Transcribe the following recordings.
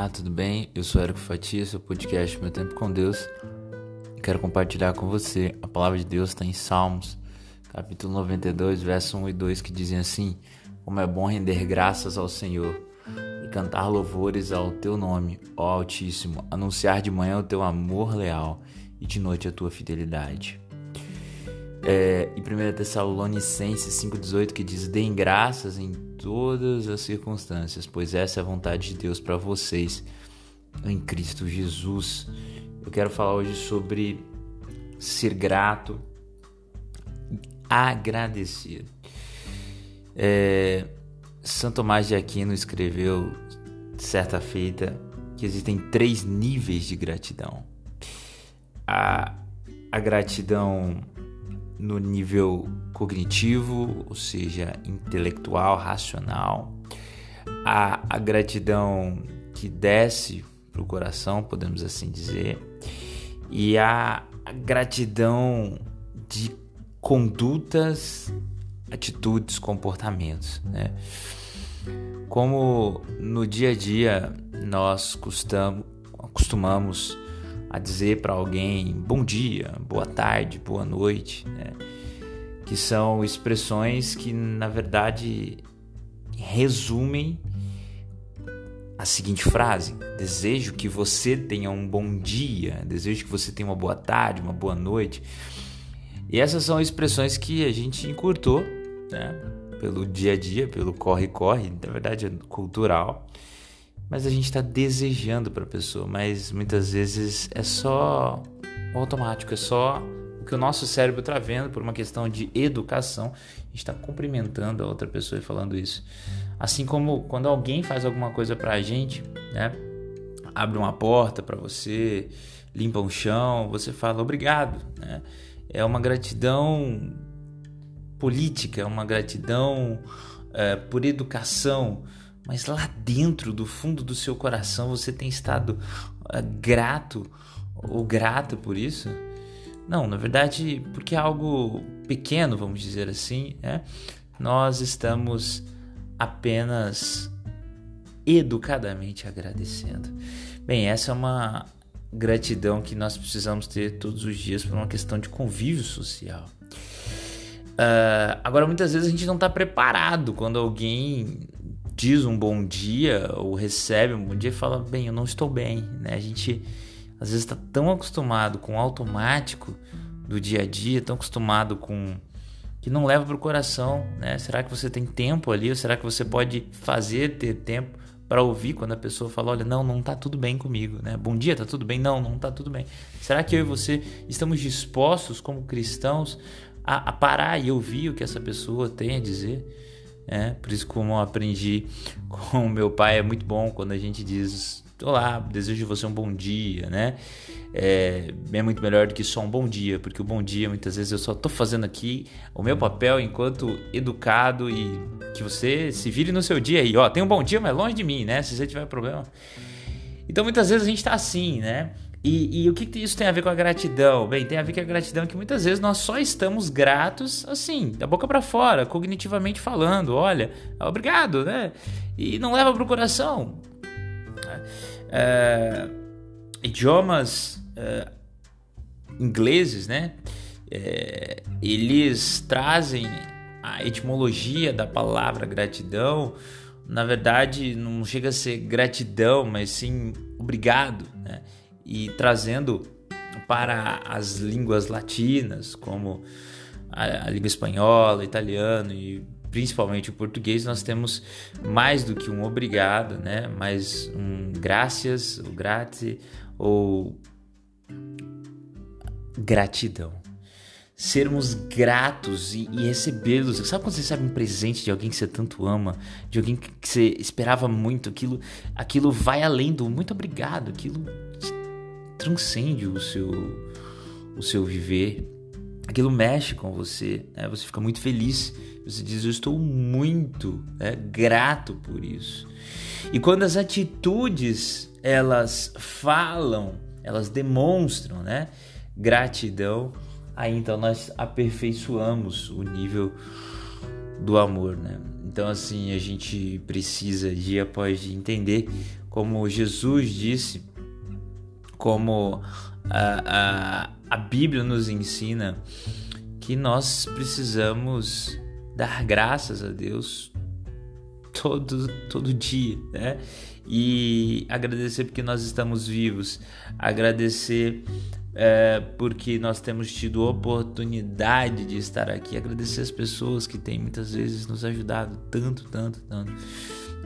Olá, tudo bem? Eu sou Érico Fatia, seu podcast Meu Tempo com Deus. Quero compartilhar com você a palavra de Deus está em Salmos, capítulo 92, verso 1 e 2, que dizem assim: Como é bom render graças ao Senhor e cantar louvores ao teu nome, ó Altíssimo, anunciar de manhã o teu amor leal e de noite a tua fidelidade. É, e 1 Tessalonicenses 5,18 que diz: Deem graças em todas as circunstâncias, pois essa é a vontade de Deus para vocês em Cristo Jesus. Eu quero falar hoje sobre ser grato agradecido. É, Santo Tomás de Aquino escreveu certa feita que existem três níveis de gratidão. A, a gratidão no nível cognitivo, ou seja, intelectual, racional, a, a gratidão que desce para o coração, podemos assim dizer, e a, a gratidão de condutas, atitudes, comportamentos, né? Como no dia a dia nós costumamos, costumamos a dizer para alguém bom dia, boa tarde, boa noite, né? que são expressões que na verdade resumem a seguinte frase: desejo que você tenha um bom dia, desejo que você tenha uma boa tarde, uma boa noite. E essas são expressões que a gente encurtou, né? Pelo dia a dia, pelo corre-corre, na verdade é cultural mas a gente está desejando para a pessoa, mas muitas vezes é só automático, é só o que o nosso cérebro está vendo por uma questão de educação. A gente está cumprimentando a outra pessoa e falando isso. Assim como quando alguém faz alguma coisa para a gente, né? Abre uma porta para você, limpa um chão, você fala obrigado, né? É uma gratidão política, é uma gratidão é, por educação mas lá dentro, do fundo do seu coração, você tem estado uh, grato ou grata por isso? Não, na verdade, porque é algo pequeno, vamos dizer assim, né? nós estamos apenas educadamente agradecendo. Bem, essa é uma gratidão que nós precisamos ter todos os dias por uma questão de convívio social. Uh, agora, muitas vezes a gente não está preparado quando alguém diz um bom dia ou recebe um bom dia e fala, bem, eu não estou bem, né? A gente às vezes está tão acostumado com o automático do dia a dia, tão acostumado com que não leva para o coração, né? Será que você tem tempo ali ou será que você pode fazer ter tempo para ouvir quando a pessoa fala, olha, não, não está tudo bem comigo, né? Bom dia, está tudo bem? Não, não está tudo bem. Será que eu e você estamos dispostos como cristãos a, a parar e ouvir o que essa pessoa tem a dizer? É, por isso, como eu aprendi com meu pai, é muito bom quando a gente diz: Olá, desejo você um bom dia, né? É, é, muito melhor do que só um bom dia, porque o bom dia muitas vezes eu só tô fazendo aqui o meu papel enquanto educado e que você se vire no seu dia aí, ó, tem um bom dia, mas longe de mim, né? Se você tiver problema. Então muitas vezes a gente tá assim, né? E, e, o que, isso tem a ver com a gratidão? Bem, tem a ver com a gratidão que muitas vezes nós só estamos gratos assim, da boca para fora, cognitivamente falando. Olha, obrigado, né? E não leva para o coração. É, idiomas é, ingleses, né? É, eles trazem a etimologia da palavra gratidão. Na verdade, não chega a ser gratidão, mas sim obrigado, né? E trazendo para as línguas latinas, como a, a língua espanhola, italiano e principalmente o português, nós temos mais do que um obrigado, né? Mas um graças, o grazie ou gratidão. Sermos gratos e, e recebê-los. Sabe quando você recebe um presente de alguém que você tanto ama, de alguém que você esperava muito, aquilo, aquilo vai além do muito obrigado, aquilo transcende o seu, o seu viver. Aquilo mexe com você, né? você fica muito feliz. Você diz: Eu estou muito né, grato por isso. E quando as atitudes elas falam, elas demonstram né, gratidão, aí então nós aperfeiçoamos o nível do amor, né? Então assim a gente precisa dia após dia entender como Jesus disse, como a, a, a Bíblia nos ensina, que nós precisamos dar graças a Deus todo, todo dia, né? E agradecer porque nós estamos vivos, agradecer é, porque nós temos tido oportunidade de estar aqui, agradecer as pessoas que têm muitas vezes nos ajudado tanto, tanto, tanto.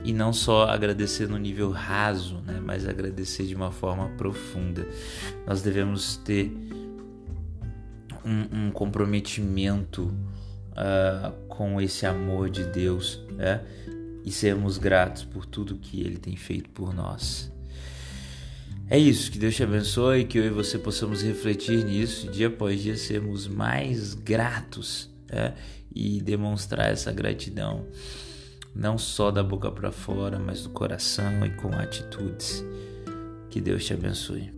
E não só agradecer no nível raso, né? mas agradecer de uma forma profunda. Nós devemos ter um, um comprometimento uh, com esse amor de Deus né? e sermos gratos por tudo que Ele tem feito por nós. É isso, que Deus te abençoe, que eu e você possamos refletir nisso, dia após dia sermos mais gratos né? e demonstrar essa gratidão, não só da boca para fora, mas do coração e com atitudes. Que Deus te abençoe.